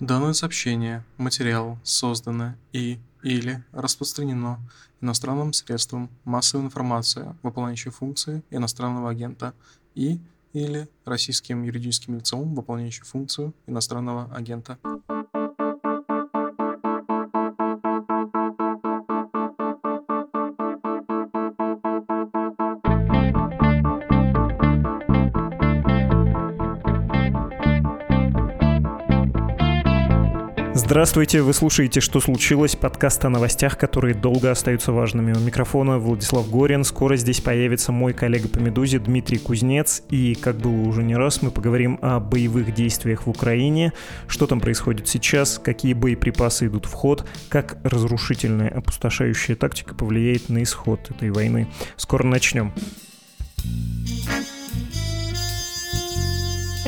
Данное сообщение, материал создано и или распространено иностранным средством массовой информации, выполняющей функции иностранного агента, и или российским юридическим лицом, выполняющим функцию иностранного агента. Здравствуйте, вы слушаете «Что случилось?» подкаст о новостях, которые долго остаются важными. У микрофона Владислав Горин. Скоро здесь появится мой коллега по «Медузе» Дмитрий Кузнец. И, как было уже не раз, мы поговорим о боевых действиях в Украине, что там происходит сейчас, какие боеприпасы идут в ход, как разрушительная опустошающая тактика повлияет на исход этой войны. Скоро начнем.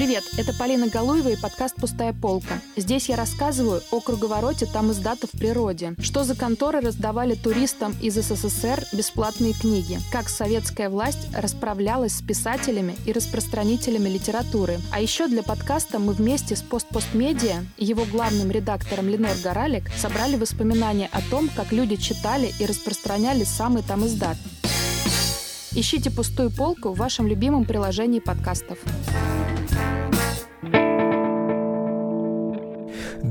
Привет, это Полина Галуева и подкаст «Пустая полка». Здесь я рассказываю о круговороте там издата в природе, что за конторы раздавали туристам из СССР бесплатные книги, как советская власть расправлялась с писателями и распространителями литературы. А еще для подкаста мы вместе с «Постпостмедиа» и его главным редактором Ленор Горалик собрали воспоминания о том, как люди читали и распространяли самый там издат. Ищите пустую полку в вашем любимом приложении подкастов.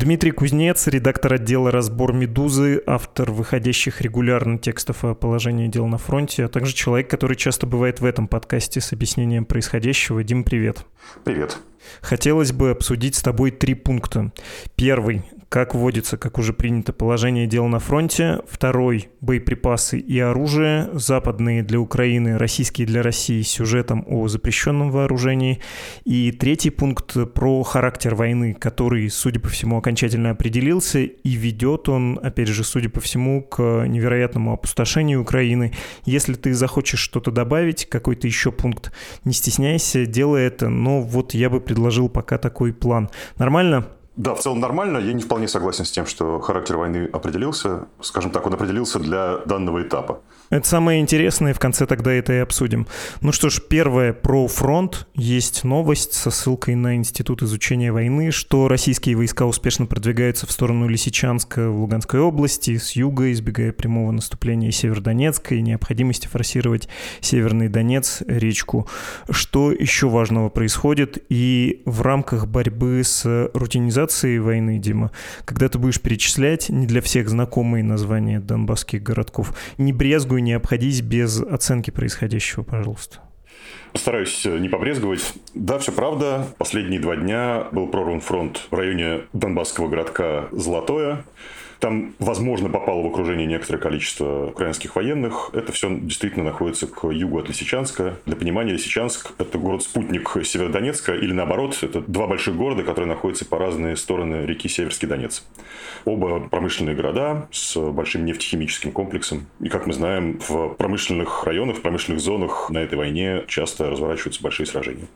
Дмитрий Кузнец, редактор отдела «Разбор Медузы», автор выходящих регулярно текстов о положении дел на фронте, а также человек, который часто бывает в этом подкасте с объяснением происходящего. Дим, привет. Привет. Хотелось бы обсудить с тобой три пункта. Первый как вводится, как уже принято, положение дел на фронте. Второй – боеприпасы и оружие. Западные для Украины, российские для России сюжетом о запрещенном вооружении. И третий пункт про характер войны, который, судя по всему, окончательно определился. И ведет он, опять же, судя по всему, к невероятному опустошению Украины. Если ты захочешь что-то добавить, какой-то еще пункт, не стесняйся, делай это. Но вот я бы предложил пока такой план. Нормально? Да, в целом нормально. Я не вполне согласен с тем, что характер войны определился. Скажем так, он определился для данного этапа. Это самое интересное, в конце тогда это и обсудим. Ну что ж, первое про фронт. Есть новость со ссылкой на Институт изучения войны, что российские войска успешно продвигаются в сторону Лисичанска в Луганской области, с юга, избегая прямого наступления Северодонецка и необходимости форсировать Северный Донец, речку. Что еще важного происходит? И в рамках борьбы с рутинизацией войны, Дима, когда ты будешь перечислять не для всех знакомые названия донбасских городков, не брезгуй не обходись без оценки происходящего, пожалуйста. Постараюсь не побрезговать. Да, все правда. Последние два дня был прорван фронт в районе донбасского городка Золотое. Там, возможно, попало в окружение некоторое количество украинских военных. Это все действительно находится к югу от Лисичанска. Для понимания, Лисичанск – это город-спутник Северодонецка, или наоборот, это два больших города, которые находятся по разные стороны реки Северский Донец. Оба промышленные города с большим нефтехимическим комплексом. И, как мы знаем, в промышленных районах, в промышленных зонах на этой войне часто разворачиваются большие сражения.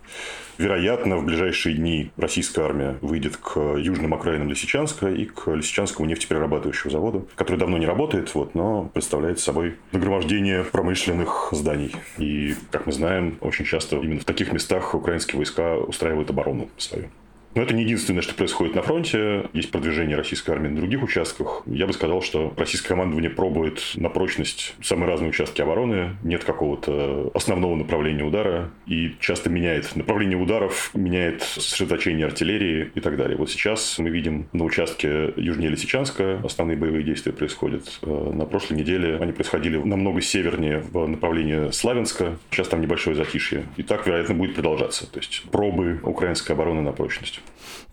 Вероятно, в ближайшие дни российская армия выйдет к южным окраинам Лисичанска и к Лисичанскому нефтеперерабатывающему заводу, который давно не работает, вот, но представляет собой нагромождение промышленных зданий. И, как мы знаем, очень часто именно в таких местах украинские войска устраивают оборону свою. Но это не единственное, что происходит на фронте. Есть продвижение российской армии на других участках. Я бы сказал, что российское командование пробует на прочность самые разные участки обороны. Нет какого-то основного направления удара. И часто меняет направление ударов, меняет сосредоточение артиллерии и так далее. Вот сейчас мы видим на участке южнее Лисичанска основные боевые действия происходят. Э, на прошлой неделе они происходили намного севернее в направлении Славянска. Сейчас там небольшое затишье. И так, вероятно, будет продолжаться. То есть пробы украинской обороны на прочность.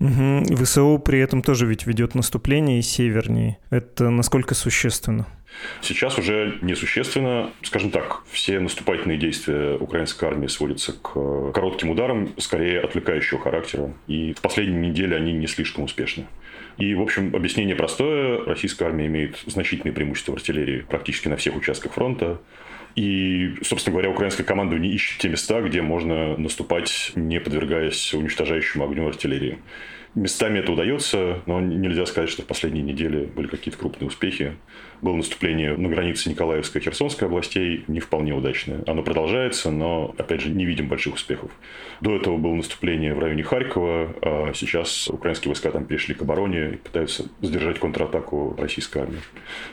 Угу. ВСУ при этом тоже ведь ведет наступление и севернее. Это насколько существенно? Сейчас уже несущественно. Скажем так, все наступательные действия украинской армии сводятся к коротким ударам, скорее отвлекающего характера. И в последние недели они не слишком успешны. И, в общем, объяснение простое. Российская армия имеет значительные преимущества в артиллерии практически на всех участках фронта. И, собственно говоря, украинская команда ищет те места, где можно наступать, не подвергаясь уничтожающему огню артиллерии. Местами это удается, но нельзя сказать, что в последние недели были какие-то крупные успехи. Было наступление на границе Николаевской и Херсонской областей, не вполне удачное. Оно продолжается, но, опять же, не видим больших успехов. До этого было наступление в районе Харькова, а сейчас украинские войска там перешли к обороне и пытаются сдержать контратаку российской армии.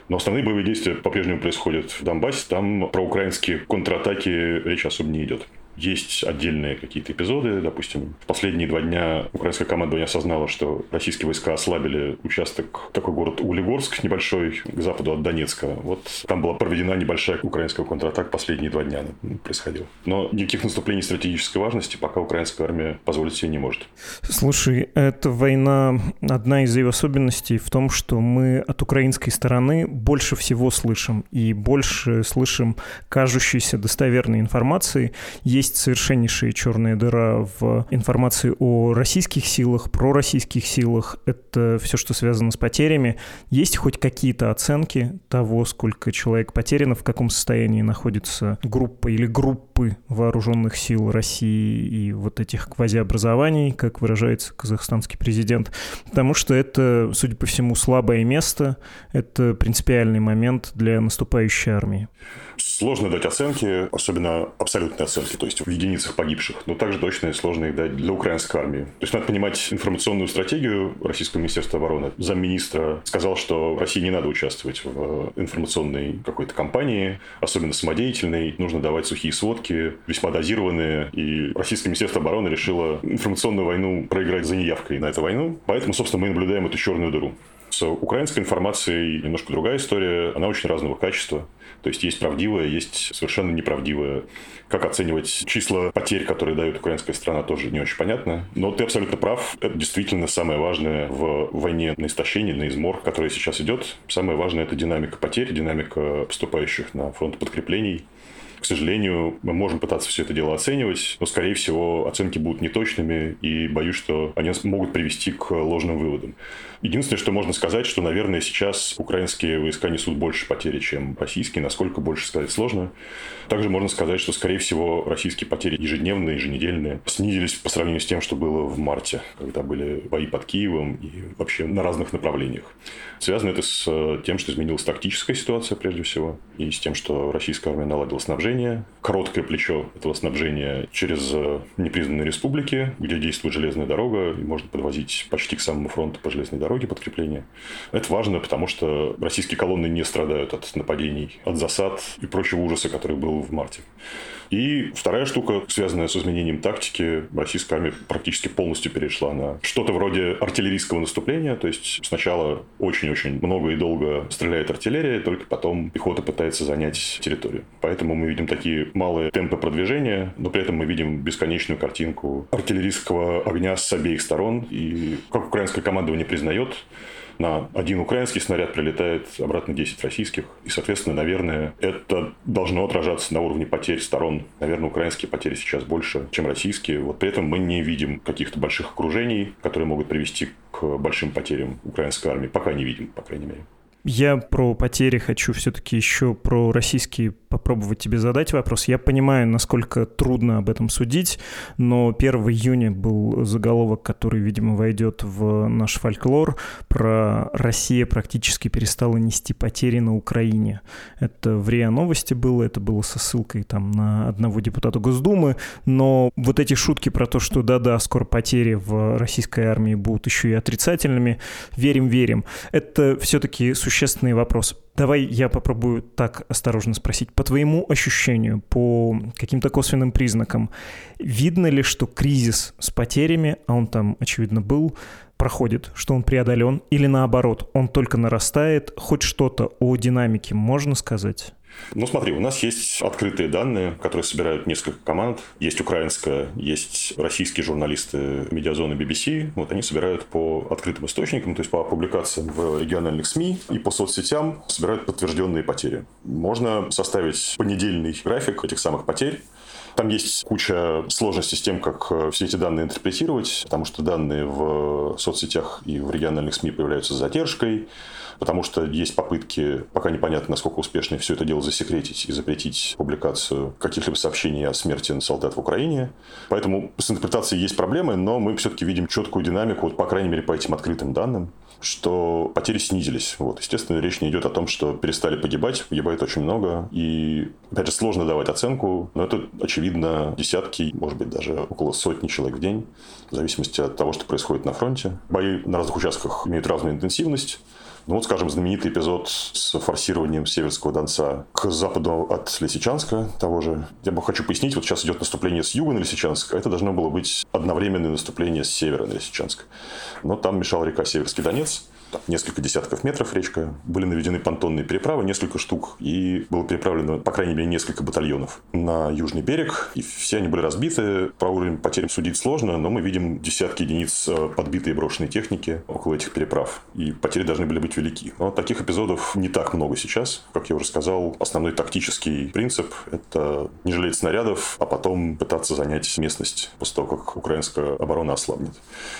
Но основные боевые действия по-прежнему происходят в Донбассе. Там про украинские контратаки речь особо не идет. Есть отдельные какие-то эпизоды, допустим, в последние два дня украинская командование осознала, что российские войска ослабили участок, такой город Углегорск небольшой, к западу от Донецка. Вот там была проведена небольшая украинская контратака последние два дня происходил. Но никаких наступлений стратегической важности пока украинская армия позволить себе не может. Слушай, эта война, одна из ее особенностей в том, что мы от украинской стороны больше всего слышим и больше слышим кажущейся достоверной информации. Есть есть совершеннейшая черная дыра в информации о российских силах, про российских силах. Это все, что связано с потерями. Есть хоть какие-то оценки того, сколько человек потеряно, в каком состоянии находится группа или группы вооруженных сил России и вот этих квазиобразований, как выражается казахстанский президент. Потому что это, судя по всему, слабое место, это принципиальный момент для наступающей армии. Сложно дать оценки, особенно абсолютные оценки, то есть в единицах погибших, но также точно сложно их дать для украинской армии. То есть надо понимать информационную стратегию Российского Министерства обороны. Замминистра сказал, что России не надо участвовать в информационной какой-то кампании, особенно самодеятельной. Нужно давать сухие сводки, весьма дозированные. И Российское Министерство обороны решило информационную войну проиграть за неявкой на эту войну. Поэтому, собственно, мы наблюдаем эту черную дыру. С украинской информацией немножко другая история. Она очень разного качества. То есть есть правдивое, есть совершенно неправдивое. Как оценивать числа потерь, которые дает украинская страна, тоже не очень понятно. Но ты абсолютно прав. Это действительно самое важное в войне на истощение, на измор, которая сейчас идет. Самое важное – это динамика потерь, динамика поступающих на фронт подкреплений. К сожалению, мы можем пытаться все это дело оценивать, но, скорее всего, оценки будут неточными, и боюсь, что они могут привести к ложным выводам. Единственное, что можно сказать, что, наверное, сейчас украинские войска несут больше потери, чем российские. Насколько больше сказать сложно. Также можно сказать, что, скорее всего, российские потери ежедневные, еженедельные снизились по сравнению с тем, что было в марте, когда были бои под Киевом и вообще на разных направлениях. Связано это с э, тем, что изменилась тактическая ситуация, прежде всего, и с тем, что российская армия наладила снабжение. Короткое плечо этого снабжения через э, непризнанные республики, где действует железная дорога, и можно подвозить почти к самому фронту по железной дороге подкрепления. Это важно, потому что российские колонны не страдают от нападений, от засад и прочего ужаса, который был в марте. И вторая штука, связанная с изменением тактики, российская армия практически полностью перешла на что-то вроде артиллерийского наступления. То есть сначала очень-очень много и долго стреляет артиллерия, только потом пехота пытается занять территорию. Поэтому мы видим такие малые темпы продвижения, но при этом мы видим бесконечную картинку артиллерийского огня с обеих сторон. И как украинское командование признает, на один украинский снаряд прилетает обратно 10 российских. И, соответственно, наверное, это должно отражаться на уровне потерь сторон. Наверное, украинские потери сейчас больше, чем российские. Вот при этом мы не видим каких-то больших окружений, которые могут привести к большим потерям украинской армии. Пока не видим, по крайней мере. Я про потери хочу все-таки еще про российские попробовать тебе задать вопрос. Я понимаю, насколько трудно об этом судить, но 1 июня был заголовок, который, видимо, войдет в наш фольклор, про «Россия практически перестала нести потери на Украине». Это в РИА Новости было, это было со ссылкой там на одного депутата Госдумы, но вот эти шутки про то, что да-да, скоро потери в российской армии будут еще и отрицательными, верим-верим, это все-таки существенный вопрос. Давай я попробую так осторожно спросить. По твоему ощущению, по каким-то косвенным признакам, видно ли, что кризис с потерями, а он там, очевидно, был, проходит, что он преодолен, или наоборот, он только нарастает? Хоть что-то о динамике можно сказать? Ну, смотри, у нас есть открытые данные, которые собирают несколько команд. Есть украинская, есть российские журналисты медиазоны BBC. Вот они собирают по открытым источникам, то есть по публикациям в региональных СМИ и по соцсетям собирают подтвержденные потери. Можно составить понедельный график этих самых потерь. Там есть куча сложностей с тем, как э, все эти данные интерпретировать, потому что данные в соцсетях и в региональных СМИ появляются с задержкой потому что есть попытки, пока непонятно, насколько успешны все это хотел засекретить и запретить публикацию каких-либо сообщений о смерти солдат в Украине. Поэтому с интерпретацией есть проблемы, но мы все-таки видим четкую динамику, вот, по крайней мере, по этим открытым данным что потери снизились. Вот. Естественно, речь не идет о том, что перестали погибать. Погибает очень много. И, опять же, сложно давать оценку, но это, очевидно, десятки, может быть, даже около сотни человек в день, в зависимости от того, что происходит на фронте. Бои на разных участках имеют разную интенсивность. Ну вот, скажем, знаменитый эпизод с форсированием Северского Донца к западу от Лисичанска того же. Я бы хочу пояснить, вот сейчас идет наступление с юга на Лисичанск, а это должно было быть одновременное наступление с севера на Лисичанск. Но там мешала река Северский Донец, там, несколько десятков метров речка, были наведены понтонные переправы, несколько штук, и было переправлено, по крайней мере, несколько батальонов на южный берег, и все они были разбиты. Про уровень потерь судить сложно, но мы видим десятки единиц э, подбитой и брошенной техники около этих переправ, и потери должны были быть велики. Но таких эпизодов не так много сейчас. Как я уже сказал, основной тактический принцип – это не жалеть снарядов, а потом пытаться занять местность после того, как украинская оборона ослабнет.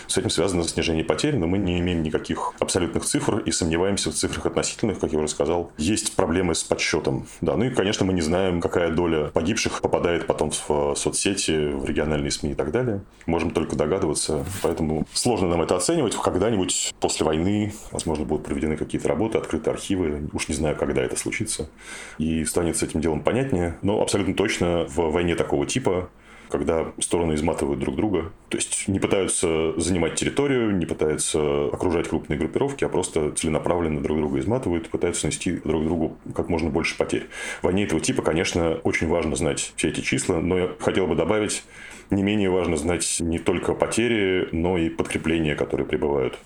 С этим связано снижение потерь, но мы не имеем никаких абсолютно абсолютных цифр и сомневаемся в цифрах относительных, как я уже сказал. Есть проблемы с подсчетом. Да, ну и, конечно, мы не знаем, какая доля погибших попадает потом в соцсети, в региональные СМИ и так далее. Можем только догадываться, поэтому сложно нам это оценивать. Когда-нибудь после войны, возможно, будут проведены какие-то работы, открыты архивы. Уж не знаю, когда это случится. И станет с этим делом понятнее. Но абсолютно точно в войне такого типа когда стороны изматывают друг друга. То есть не пытаются занимать территорию, не пытаются окружать крупные группировки, а просто целенаправленно друг друга изматывают, пытаются нанести друг другу как можно больше потерь. В войне этого типа, конечно, очень важно знать все эти числа, но я хотел бы добавить, не менее важно знать не только потери, но и подкрепления, которые прибывают.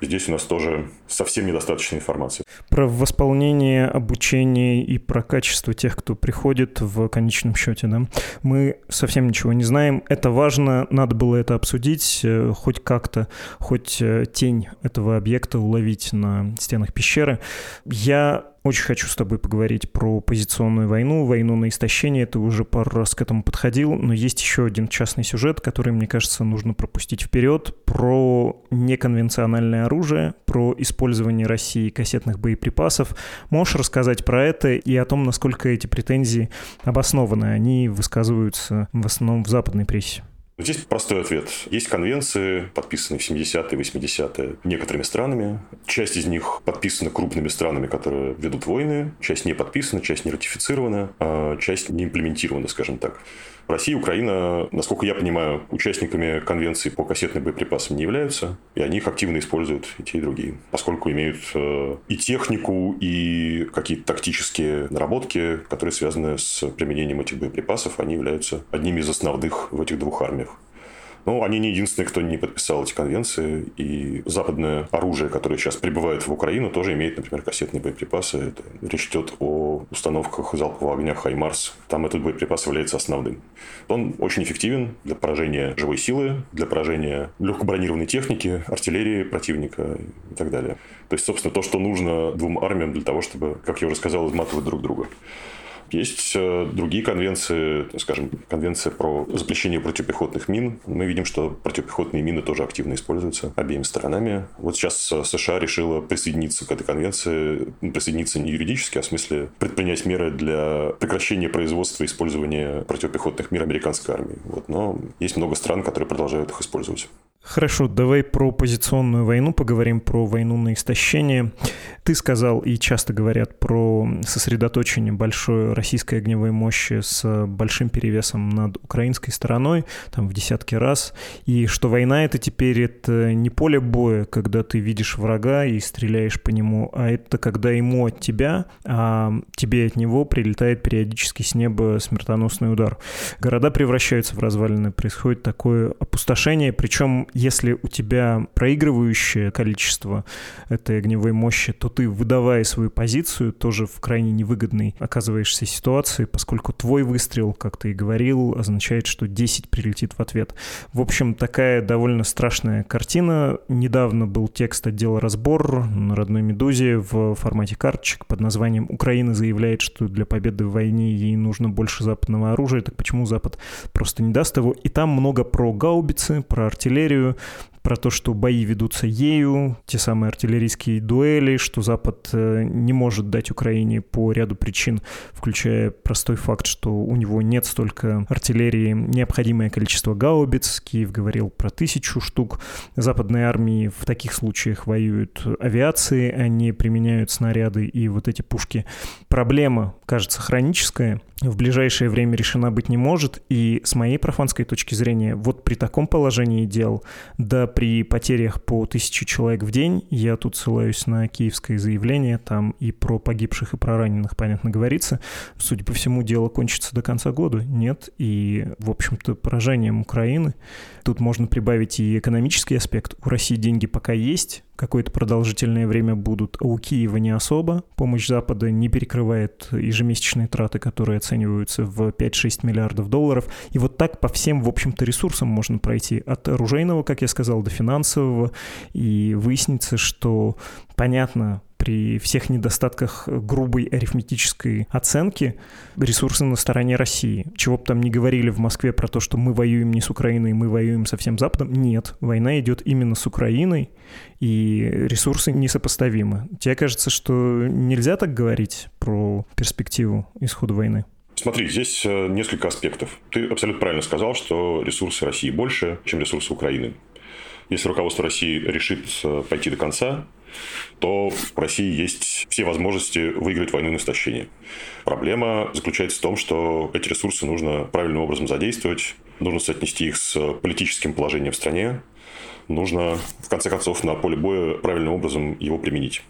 Здесь у нас тоже совсем недостаточно информации. Про восполнение, обучение и про качество тех, кто приходит в конечном счете, да, мы совсем ничего не знаем. Это важно, надо было это обсудить, э, хоть как-то, хоть э, тень этого объекта уловить на стенах пещеры. Я очень хочу с тобой поговорить про позиционную войну, войну на истощение. Ты уже пару раз к этому подходил, но есть еще один частный сюжет, который, мне кажется, нужно пропустить вперед, про неконвенциональное оружие, про использование России кассетных боеприпасов. Можешь рассказать про это и о том, насколько эти претензии обоснованы? Они высказываются в основном в западной прессе. Здесь простой ответ. Есть конвенции, подписанные в 70-е, 80-е некоторыми странами. Часть из них подписана крупными странами, которые ведут войны. Часть не подписана, часть не ратифицирована, а часть не имплементирована, скажем так. Россия и Украина, насколько я понимаю, участниками конвенции по кассетным боеприпасам не являются, и они их активно используют и те, и другие, поскольку имеют э, и технику, и какие-то тактические наработки, которые связаны с применением этих боеприпасов, они являются одними из основных в этих двух армиях. Ну, они не единственные, кто не подписал эти конвенции. И западное оружие, которое сейчас прибывает в Украину, тоже имеет, например, кассетные боеприпасы. Это, речь идет о установках залпового огня «Хаймарс». Там этот боеприпас является основным. Он очень эффективен для поражения живой силы, для поражения легкобронированной техники, артиллерии противника и так далее. То есть, собственно, то, что нужно двум армиям для того, чтобы, как я уже сказал, изматывать друг друга. Есть э, другие конвенции, скажем, конвенция про запрещение противопехотных мин. Мы видим, что противопехотные мины тоже активно используются обеими сторонами. Вот сейчас э, США решила присоединиться к этой конвенции, присоединиться не юридически, а в смысле предпринять меры для прекращения производства и использования противопехотных мин американской армии. Вот. Но есть много стран, которые продолжают их использовать. Хорошо, давай про позиционную войну поговорим, про войну на истощение. Ты сказал, и часто говорят про сосредоточение большой российской огневой мощи с большим перевесом над украинской стороной, там в десятки раз, и что война это теперь это не поле боя, когда ты видишь врага и стреляешь по нему, а это когда ему от тебя, а тебе от него прилетает периодически с неба смертоносный удар. Города превращаются в развалины, происходит такое опустошение, причем если у тебя проигрывающее количество этой огневой мощи, то ты, выдавая свою позицию, тоже в крайне невыгодной оказываешься ситуации, поскольку твой выстрел, как ты и говорил, означает, что 10 прилетит в ответ. В общем, такая довольно страшная картина. Недавно был текст отдела «Разбор» на родной «Медузе» в формате карточек под названием «Украина заявляет, что для победы в войне ей нужно больше западного оружия, так почему Запад просто не даст его?» И там много про гаубицы, про артиллерию, to про то, что бои ведутся ею, те самые артиллерийские дуэли, что Запад э, не может дать Украине по ряду причин, включая простой факт, что у него нет столько артиллерии, необходимое количество гаубиц. Киев говорил про тысячу штук. Западные армии в таких случаях воюют авиацией, они применяют снаряды и вот эти пушки. Проблема, кажется, хроническая в ближайшее время решена быть не может. И с моей профанской точки зрения, вот при таком положении дел, да при потерях по тысяче человек в день, я тут ссылаюсь на киевское заявление, там и про погибших, и про раненых, понятно, говорится. Судя по всему, дело кончится до конца года. Нет. И, в общем-то, поражением Украины. Тут можно прибавить и экономический аспект. У России деньги пока есть, какое-то продолжительное время будут, а у Киева не особо. Помощь Запада не перекрывает ежемесячные траты, которые оцениваются в 5-6 миллиардов долларов. И вот так по всем, в общем-то, ресурсам можно пройти. От оружейного, как я сказал, до финансового. И выяснится, что понятно, при всех недостатках грубой арифметической оценки ресурсы на стороне России. Чего бы там ни говорили в Москве про то, что мы воюем не с Украиной, мы воюем со всем Западом. Нет, война идет именно с Украиной, и ресурсы несопоставимы. Тебе кажется, что нельзя так говорить про перспективу исхода войны? Смотри, здесь э, несколько аспектов. Ты абсолютно правильно сказал, что ресурсы России больше, чем ресурсы Украины. Если руководство России решит э, пойти до конца, то в России есть все возможности выиграть войну на истощение. Проблема заключается в том, что эти ресурсы нужно правильным образом задействовать, нужно соотнести их с политическим положением в стране, нужно, в конце концов, на поле боя правильным образом его применить.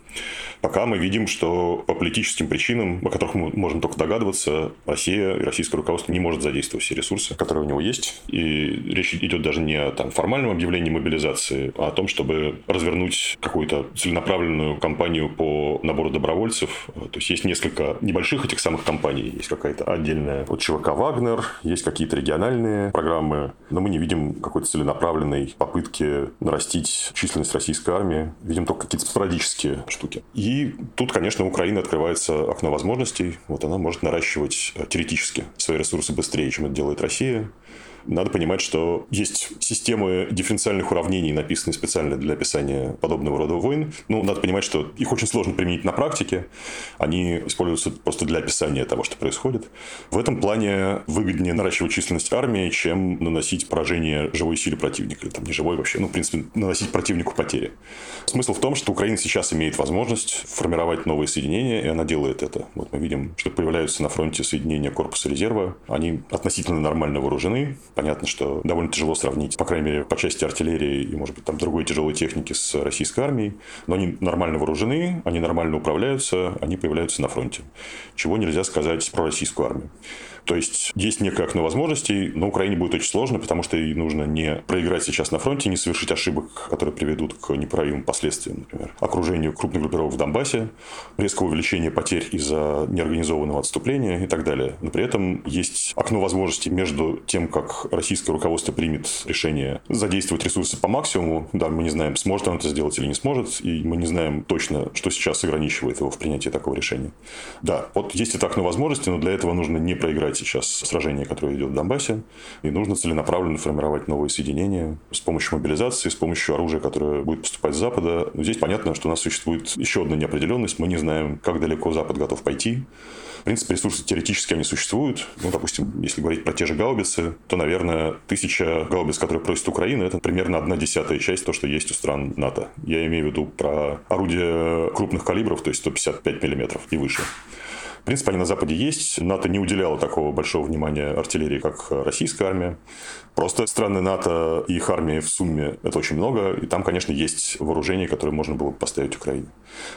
Пока мы видим, что по политическим причинам, о которых мы можем только догадываться, Россия и российское руководство не может задействовать все ресурсы, которые у него есть. И речь идет даже не о там, формальном объявлении мобилизации, а о том, чтобы развернуть какую-то целенаправленную кампанию по набору добровольцев. То есть есть несколько небольших этих самых компаний. Есть какая-то отдельная от ЧВК «Вагнер», есть какие-то региональные программы, но мы не видим какой-то целенаправленной попытки нарастить численность российской армии. Видим только какие-то спорадические штуки. И тут, конечно, Украина открывается окно возможностей. Вот она может наращивать э, теоретически свои ресурсы быстрее, чем это делает Россия. Надо понимать, что есть системы дифференциальных уравнений, написанные специально для описания подобного рода войн. Ну, надо понимать, что их очень сложно применить на практике. Они используются просто для описания того, что происходит. В этом плане выгоднее наращивать численность армии, чем наносить поражение живой силе противника. Или там не живой вообще. Ну, в принципе, наносить противнику потери. Смысл в том, что Украина сейчас имеет возможность формировать новые соединения, и она делает это. Вот мы видим, что появляются на фронте соединения корпуса резерва. Они относительно нормально вооружены, Понятно, что довольно тяжело сравнить, по крайней мере, по части артиллерии и, может быть, там другой тяжелой техники с российской армией. Но они нормально вооружены, они нормально управляются, они появляются на фронте. Чего нельзя сказать про российскую армию. То есть есть некое окно возможностей, но Украине будет очень сложно, потому что ей нужно не проиграть сейчас на фронте, не совершить ошибок, которые приведут к неправимым последствиям, например, окружению крупных группировок в Донбассе, резкого увеличения потерь из-за неорганизованного отступления и так далее. Но при этом есть окно возможностей между тем, как российское руководство примет решение задействовать ресурсы по максимуму. Да, мы не знаем, сможет он это сделать или не сможет, и мы не знаем точно, что сейчас ограничивает его в принятии такого решения. Да, вот есть это окно возможностей, но для этого нужно не проиграть формировать сейчас сражение, которое идет в Донбассе, и нужно целенаправленно формировать новые соединения с помощью мобилизации, с помощью оружия, которое будет поступать с Запада. Но здесь понятно, что у нас существует еще одна неопределенность. Мы не знаем, как далеко Запад готов пойти. В принципе, ресурсы теоретически они существуют. Ну, допустим, если говорить про те же гаубицы, то, наверное, тысяча гаубиц, которые просит Украина, это примерно одна десятая часть то, что есть у стран НАТО. Я имею в виду про орудия крупных калибров, то есть 155 миллиметров и выше. В принципе, они на Западе есть. НАТО не уделяло такого большого внимания артиллерии, как российская армия. Просто страны НАТО и их армии в сумме это очень много, и там, конечно, есть вооружение, которое можно было бы поставить Украине.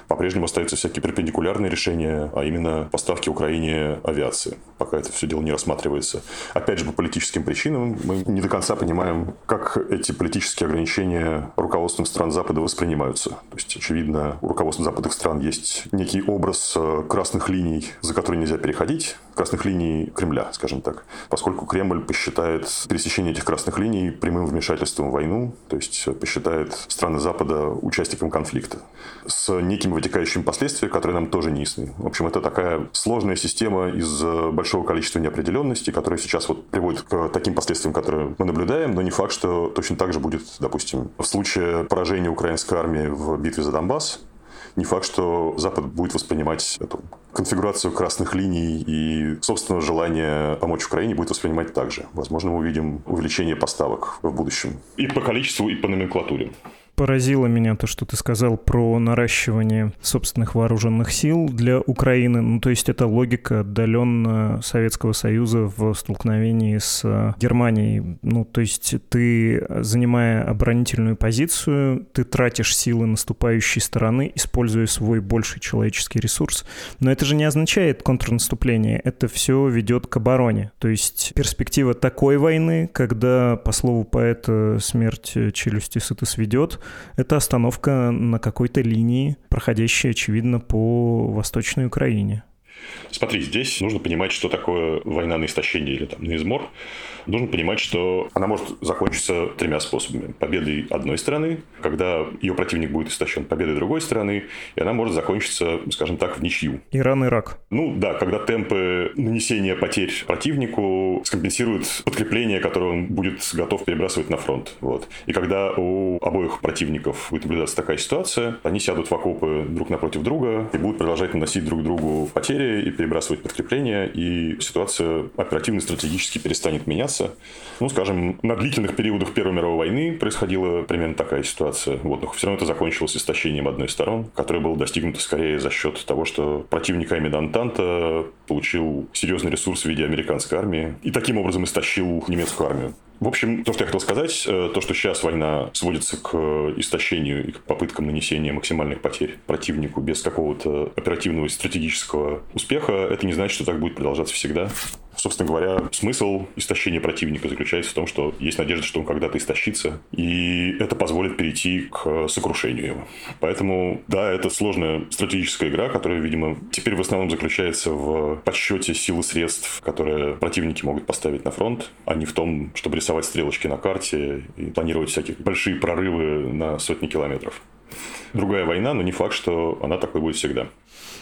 По-прежнему остаются всякие перпендикулярные решения, а именно поставки Украине авиации, пока это все дело не рассматривается. Опять же, по политическим причинам мы не до конца понимаем, как эти политические ограничения руководством стран Запада воспринимаются. То есть, очевидно, у руководства западных стран есть некий образ э, красных линий, за которые нельзя переходить, красных линий Кремля, скажем так, поскольку Кремль посчитает пересечение этих красных линий прямым вмешательством в войну, то есть посчитает страны Запада участником конфликта с некими вытекающими последствиями, которые нам тоже не ясны. В общем, это такая сложная система из большого количества неопределенностей, которая сейчас вот приводит к таким последствиям, которые мы наблюдаем, но не факт, что точно так же будет, допустим, в случае поражения украинской армии в битве за Донбасс, не факт, что Запад будет воспринимать эту конфигурацию красных линий и собственного желания помочь Украине будет воспринимать так же. Возможно, мы увидим увеличение поставок в будущем. И по количеству, и по номенклатуре поразило меня то, что ты сказал про наращивание собственных вооруженных сил для Украины. Ну, то есть это логика отдаленно Советского Союза в столкновении с э, Германией. Ну, то есть ты, занимая оборонительную позицию, ты тратишь силы наступающей стороны, используя свой больший человеческий ресурс. Но это же не означает контрнаступление. Это все ведет к обороне. То есть перспектива такой войны, когда, по слову поэта, смерть челюсти сыто сведет, это остановка на какой-то линии, проходящей, очевидно, по Восточной Украине. Смотри, здесь нужно понимать, что такое война на истощение или там на измор нужно понимать, что она может закончиться тремя способами. Победой одной страны, когда ее противник будет истощен, победой другой страны, и она может закончиться, скажем так, в ничью. Иран-Ирак. Ну да, когда темпы нанесения потерь противнику скомпенсируют подкрепление, которое он будет готов перебрасывать на фронт. Вот. И когда у обоих противников будет наблюдаться такая ситуация, они сядут в окопы друг напротив друга и будут продолжать наносить друг другу потери и перебрасывать подкрепления, и ситуация оперативно-стратегически перестанет меняться. Ну, скажем, на длительных периодах Первой мировой войны происходила примерно такая ситуация. Вот, но все равно это закончилось истощением одной из сторон, которое было достигнуто скорее за счет того, что противник Ами Антанта получил серьезный ресурс в виде американской армии и таким образом истощил немецкую армию. В общем, то, что я хотел сказать, э, то, что сейчас война сводится к истощению и к попыткам нанесения максимальных потерь противнику без какого-то оперативного и стратегического успеха, это не значит, что так будет продолжаться всегда. Собственно говоря, смысл истощения противника заключается в том, что есть надежда, что он когда-то истощится, и это позволит перейти к сокрушению его. Поэтому, да, это сложная стратегическая игра, которая, видимо, теперь в основном заключается в подсчете сил и средств, которые противники могут поставить на фронт, а не в том, чтобы рисовать стрелочки на карте и планировать всякие большие прорывы на сотни километров. Другая война, но не факт, что она такой будет всегда.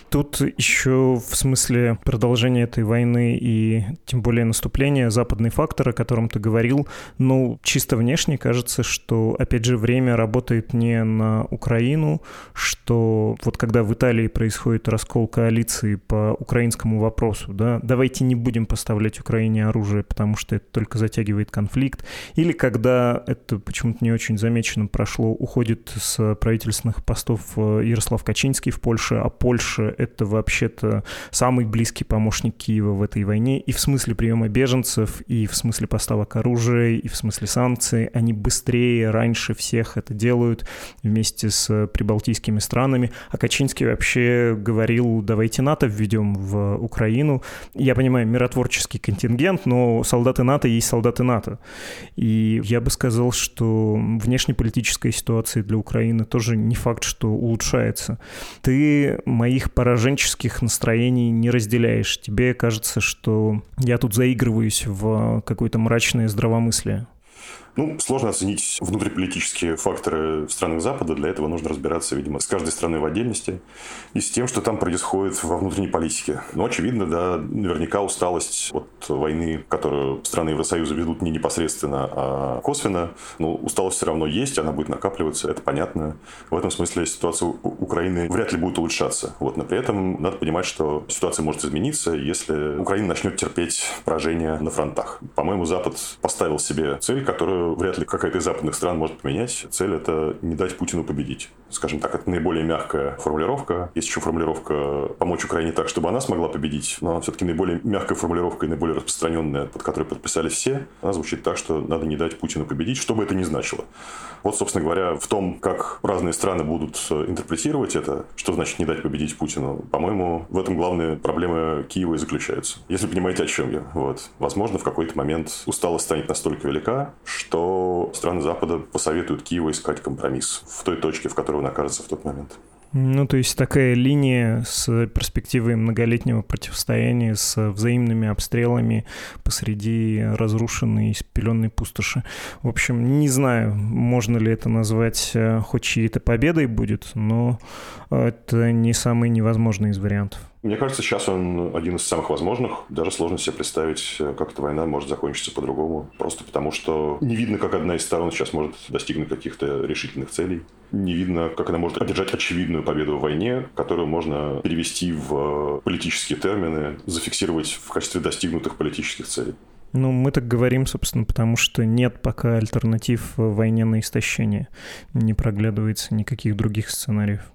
Тут еще в смысле продолжения этой войны и тем более наступления западный фактор, о котором ты говорил, ну, чисто внешне кажется, что, опять же, время работает не на Украину, что вот когда в Италии происходит раскол коалиции по украинскому вопросу, да, давайте не будем поставлять Украине оружие, потому что это только затягивает конфликт, или когда это почему-то не очень замечено прошло, уходит с правительственных постов э, Ярослав Качинский в Польше, а Польша это вообще-то самый близкий помощник Киева в этой войне и в смысле приема беженцев, и в смысле поставок оружия, и в смысле санкций. Они быстрее, раньше всех это делают вместе с прибалтийскими странами. А Качинский вообще говорил, давайте НАТО введем в Украину. Я понимаю, миротворческий контингент, но солдаты НАТО есть солдаты НАТО. И я бы сказал, что внешнеполитическая ситуация для Украины тоже не факт, что улучшается. Ты моих пораженческих настроений не разделяешь. Тебе кажется, что я тут заигрываюсь в какое-то мрачное здравомыслие. Ну, сложно оценить внутриполитические факторы в странах Запада. Для этого нужно разбираться, видимо, с каждой страной в отдельности и с тем, что там происходит во внутренней политике. Но, очевидно, да, наверняка усталость от войны, которую страны Евросоюза ведут не непосредственно, а косвенно. Но усталость все равно есть, она будет накапливаться, это понятно. В этом смысле ситуация Украины вряд ли будет улучшаться. Вот. Но при этом надо понимать, что ситуация может измениться, если Украина начнет терпеть поражение на фронтах. По-моему, Запад поставил себе цель, которую вряд ли какая-то из западных стран может поменять. Цель – это не дать Путину победить. Скажем так, это наиболее мягкая формулировка. Есть еще формулировка «помочь Украине так, чтобы она смогла победить», но все-таки наиболее мягкая формулировка и наиболее распространенная, под которой подписались все, она звучит так, что надо не дать Путину победить, что бы это ни значило. Вот, собственно говоря, в том, как разные страны будут интерпретировать это, что значит не дать победить Путину, по-моему, в этом главная проблема Киева и заключается. Если понимаете, о чем я. Вот. Возможно, в какой-то момент усталость станет настолько велика, что страны Запада посоветуют Киеву искать компромисс в той точке, в которой он окажется в тот момент. Ну, то есть такая линия с перспективой многолетнего противостояния, с взаимными обстрелами посреди разрушенной и спеленной пустоши. В общем, не знаю, можно ли это назвать э, хоть чьей-то победой будет, но это не самый невозможный из вариантов. Мне кажется, сейчас он один из самых возможных. Даже сложно себе представить, как эта война может закончиться по-другому. Просто потому, что не видно, как одна из сторон сейчас может достигнуть каких-то решительных целей. Не видно, как она может одержать очевидную победу в войне, которую можно перевести в политические термины, зафиксировать в качестве достигнутых политических целей. Ну, мы так говорим, собственно, потому что нет пока альтернатив войне на истощение. Не проглядывается никаких других сценариев.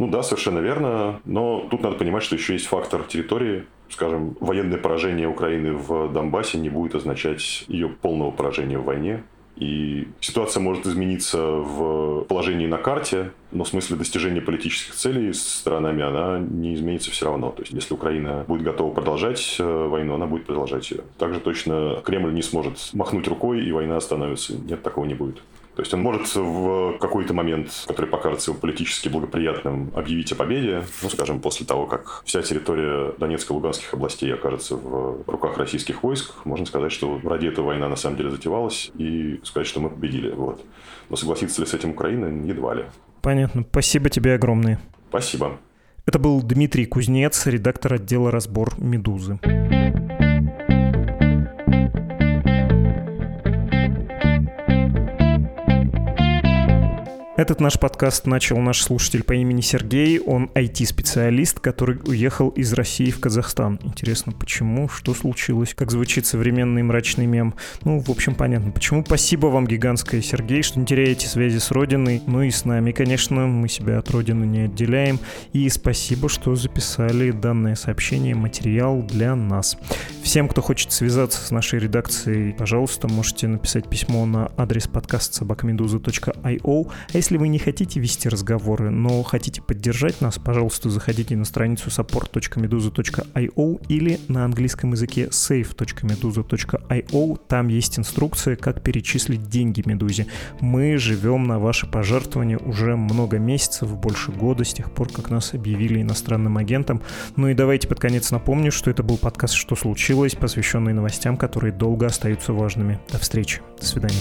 Ну да, совершенно верно. Но тут надо понимать, что еще есть фактор территории. Скажем, военное поражение Украины в Донбассе не будет означать ее полного поражения в войне. И ситуация может измениться в положении на карте, но в смысле достижения политических целей с сторонами она не изменится все равно. То есть, если Украина будет готова продолжать э, войну, она будет продолжать ее. Также точно Кремль не сможет махнуть рукой, и война остановится. Нет, такого не будет. То есть он может в какой-то момент, который покажется ему политически благоприятным, объявить о победе, ну, скажем, после того, как вся территория Донецкой и Луганских областей окажется в руках российских войск, можно сказать, что ради этого война на самом деле затевалась, и сказать, что мы победили. Вот. Но согласится ли с этим Украина, едва ли. Понятно. Спасибо тебе огромное. Спасибо. Это был Дмитрий Кузнец, редактор отдела «Разбор Медузы». Этот наш подкаст начал наш слушатель по имени Сергей. Он IT-специалист, который уехал из России в Казахстан. Интересно, почему? Что случилось? Как звучит современный мрачный мем? Ну, в общем, понятно. Почему? Спасибо вам, гигантское Сергей, что не теряете связи с Родиной, ну и с нами. Конечно, мы себя от Родины не отделяем. И спасибо, что записали данное сообщение, материал для нас. Всем, кто хочет связаться с нашей редакцией, пожалуйста, можете написать письмо на адрес подкаст собакамедуза.io. А если вы не хотите вести разговоры, но хотите поддержать нас, пожалуйста, заходите на страницу support.meduza.io или на английском языке save.meduza.io. Там есть инструкция, как перечислить деньги Медузе. Мы живем на ваши пожертвования уже много месяцев, больше года, с тех пор, как нас объявили иностранным агентом. Ну и давайте под конец напомню, что это был подкаст «Что случилось?», случилось, посвященный новостям, которые долго остаются важными. До встречи. До свидания.